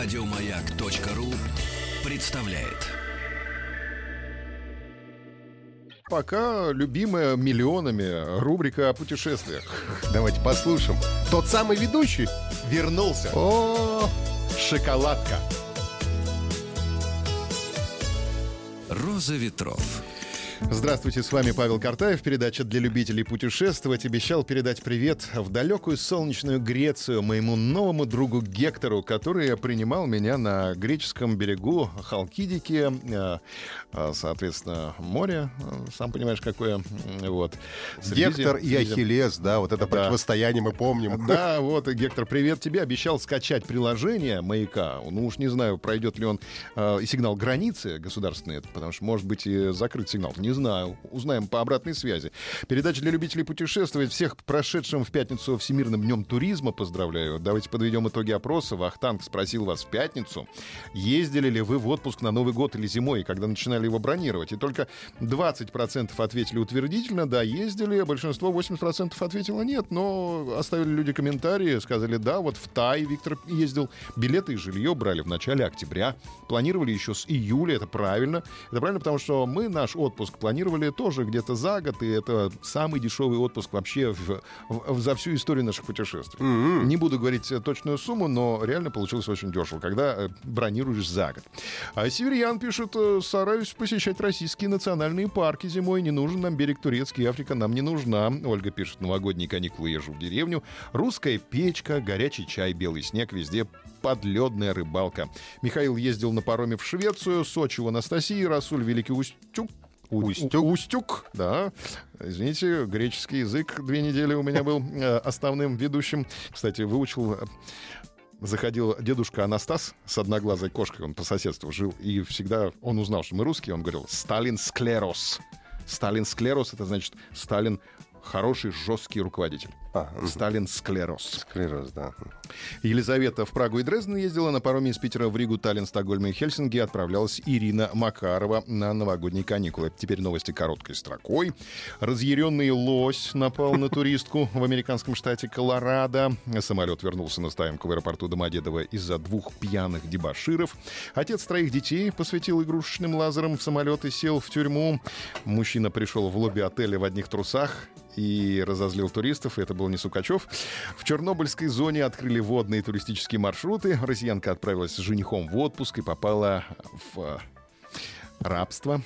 Радиомаяк.ру представляет. Пока любимая миллионами рубрика о путешествиях. Давайте послушаем. Тот самый ведущий Вернулся. О, Шоколадка. Роза ветров. Здравствуйте, с вами Павел Картаев. Передача для любителей путешествовать. Обещал передать привет в далекую солнечную Грецию моему новому другу Гектору, который принимал меня на греческом берегу Халкидики. э, э, Соответственно, море, э, сам понимаешь, какое. Вот. Гектор и Ахиллес, да, вот это Да. противостояние мы помним. Да, вот, и, Гектор, привет тебе. Обещал скачать приложение «Маяка». Ну уж не знаю, пройдет ли он и сигнал границы государственной, потому что, может быть, и закрыт сигнал. Не знаю. Узнаем по обратной связи. Передача для любителей путешествовать. Всех прошедшим в пятницу Всемирным днем туризма поздравляю. Давайте подведем итоги опроса. Вахтанг спросил вас в пятницу, ездили ли вы в отпуск на Новый год или зимой, когда начинали его бронировать. И только 20% ответили утвердительно, да, ездили, а большинство, 80% ответило нет, но оставили люди комментарии, сказали, да, вот в Тай Виктор ездил, билеты и жилье брали в начале октября, планировали еще с июля, это правильно. Это правильно, потому что мы наш отпуск планировали тоже где-то за год, и это самый дешевый отпуск вообще в- в- за всю историю наших путешествий. Не буду говорить э, точную сумму, но реально получилось очень дешево, когда э, бронируешь за год. А Северьян пишет, э, стараюсь посещать российские национальные парки зимой. Не нужен нам берег турецкий, Африка нам не нужна. Ольга пишет, новогодние каникулы езжу в деревню. Русская печка, горячий чай, белый снег, везде подледная рыбалка. Михаил ездил на пароме в Швецию, Сочи у Анастасии, Расуль Великий Устюг. У- Устюг. Да. Извините, греческий язык две недели у меня был э, основным ведущим. Кстати, выучил э, заходил дедушка Анастас с одноглазой кошкой, он по соседству жил, и всегда он узнал, что мы русские, он говорил «Сталин склероз». Сталин склероз — это значит Сталин хороший, жесткий руководитель. А, мгм. Сталин склероз. Склероз, да. Елизавета в Прагу и Дрезден ездила на пароме из Питера в Ригу, Таллин, Стокгольм и Хельсинки. Отправлялась Ирина Макарова на новогодние каникулы. Теперь новости короткой строкой. Разъяренный лось напал на туристку в американском штате Колорадо. Самолет вернулся на стоянку в аэропорту Домодедово из-за двух пьяных дебаширов. Отец троих детей посвятил игрушечным лазером в самолет и сел в тюрьму. Мужчина пришел в лобби отеля в одних трусах и разозлил туристов, и это был не Сукачев. В Чернобыльской зоне открыли водные туристические маршруты. Россиянка отправилась с женихом в отпуск и попала в э, рабство.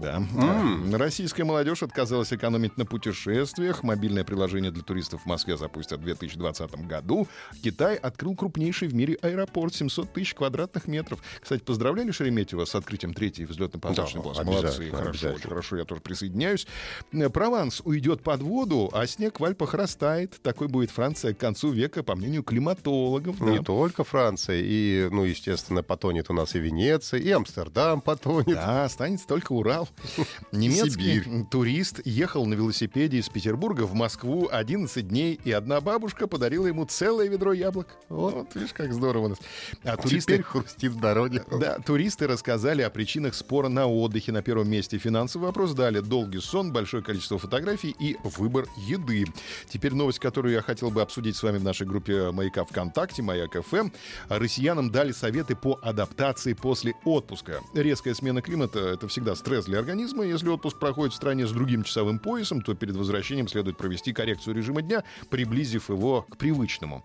Да. Да. Российская молодежь отказалась экономить на путешествиях. Мобильное приложение для туристов в Москве запустят в 2020 году. Китай открыл крупнейший в мире аэропорт 700 тысяч квадратных метров. Кстати, поздравляли Шереметьева с открытием третьей взлетно-посадочной Да, обязательно, Молодцы, хорошо, очень хорошо, я тоже присоединяюсь. Э, Прованс уйдет под воду, а снег в Альпах растает. Такой будет Франция к концу века, по мнению климатологов. Не да. только Франция, и, ну, естественно, потонет у нас и Венеция, и Амстердам потонет. Да, останется только Урал. Немецкий Сибирь. турист ехал на велосипеде из Петербурга в Москву 11 дней, и одна бабушка подарила ему целое ведро яблок. Вот, видишь, как здорово у нас. А туристы... Теперь хрустит в дороге. Да, туристы рассказали о причинах спора на отдыхе. На первом месте финансовый вопрос дали долгий сон, большое количество фотографий и выбор еды. Теперь новость, которую я хотел бы обсудить с вами в нашей группе «Маяка ВКонтакте», «Маяк ФМ». Россиянам дали советы по адаптации после отпуска. Резкая смена климата — это всегда стресс для организма. Если отпуск проходит в стране с другим часовым поясом, то перед возвращением следует провести коррекцию режима дня, приблизив его к привычному.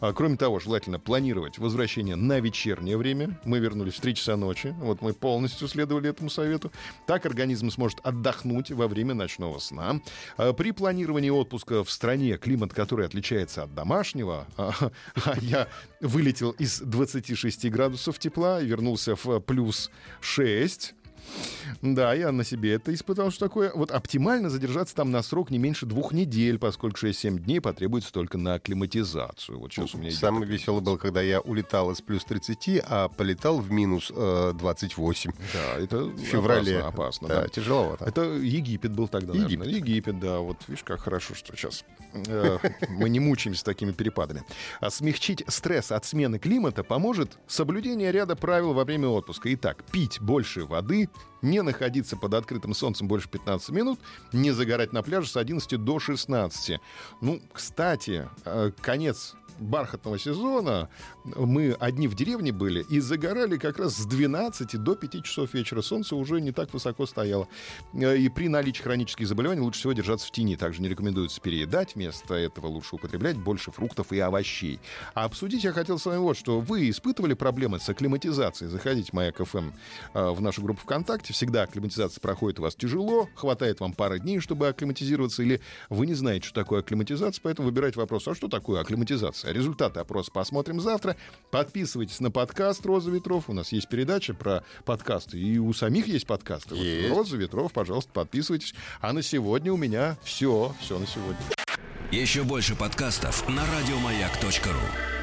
А, Кроме того, желательно планировать возвращение на вечернее время. Мы вернулись в 3 часа ночи. Вот мы полностью следовали этому совету. Так организм сможет отдохнуть во время ночного сна. А, При планировании отпуска в стране, климат который отличается от домашнего, а а я вылетел из 26 градусов тепла и вернулся в плюс 6. Да, я на себе это испытал, что такое. Вот оптимально задержаться там на срок не меньше двух недель, поскольку 6-7 дней потребуется только на акклиматизацию. Вот сейчас у меня Самое веселое было, когда я улетал из плюс 30, а полетал в минус э, 28. Да, это В феврале. опасно, опасно, да, да. тяжеловато. Это Египет был тогда, наверное. Египет, да. Вот видишь, как хорошо, что сейчас э, мы не мучаемся такими перепадами. А смягчить стресс от смены климата поможет соблюдение ряда правил во время отпуска. Итак, пить больше воды, не находиться под открытым солнцем больше 15 минут, не загорать на пляже с 11 до 16. Ну, кстати, э, конец бархатного сезона мы одни в деревне были и загорали как раз с 12 до 5 часов вечера. Солнце уже не так высоко стояло. Э, и при наличии хронических заболеваний лучше всего держаться в тени. Также не рекомендуется переедать. Вместо этого лучше употреблять больше фруктов и овощей. А обсудить я хотел с вами вот что. Вы испытывали проблемы с акклиматизацией? Заходите Маяк ФМ э, в нашу группу ВКонтакте. Всегда акклиматизация проходит у вас тяжело. Хватает вам пары дней, чтобы акклиматизироваться. Или вы не знаете, что такое акклиматизация, поэтому выбирайте вопрос, а что такое акклиматизация? Результаты опроса посмотрим завтра. Подписывайтесь на подкаст «Роза ветров». У нас есть передача про подкасты. И у самих есть подкасты. Есть. Вот «Роза ветров», пожалуйста, подписывайтесь. А на сегодня у меня все. Все на сегодня. Еще больше подкастов на радиомаяк.ру.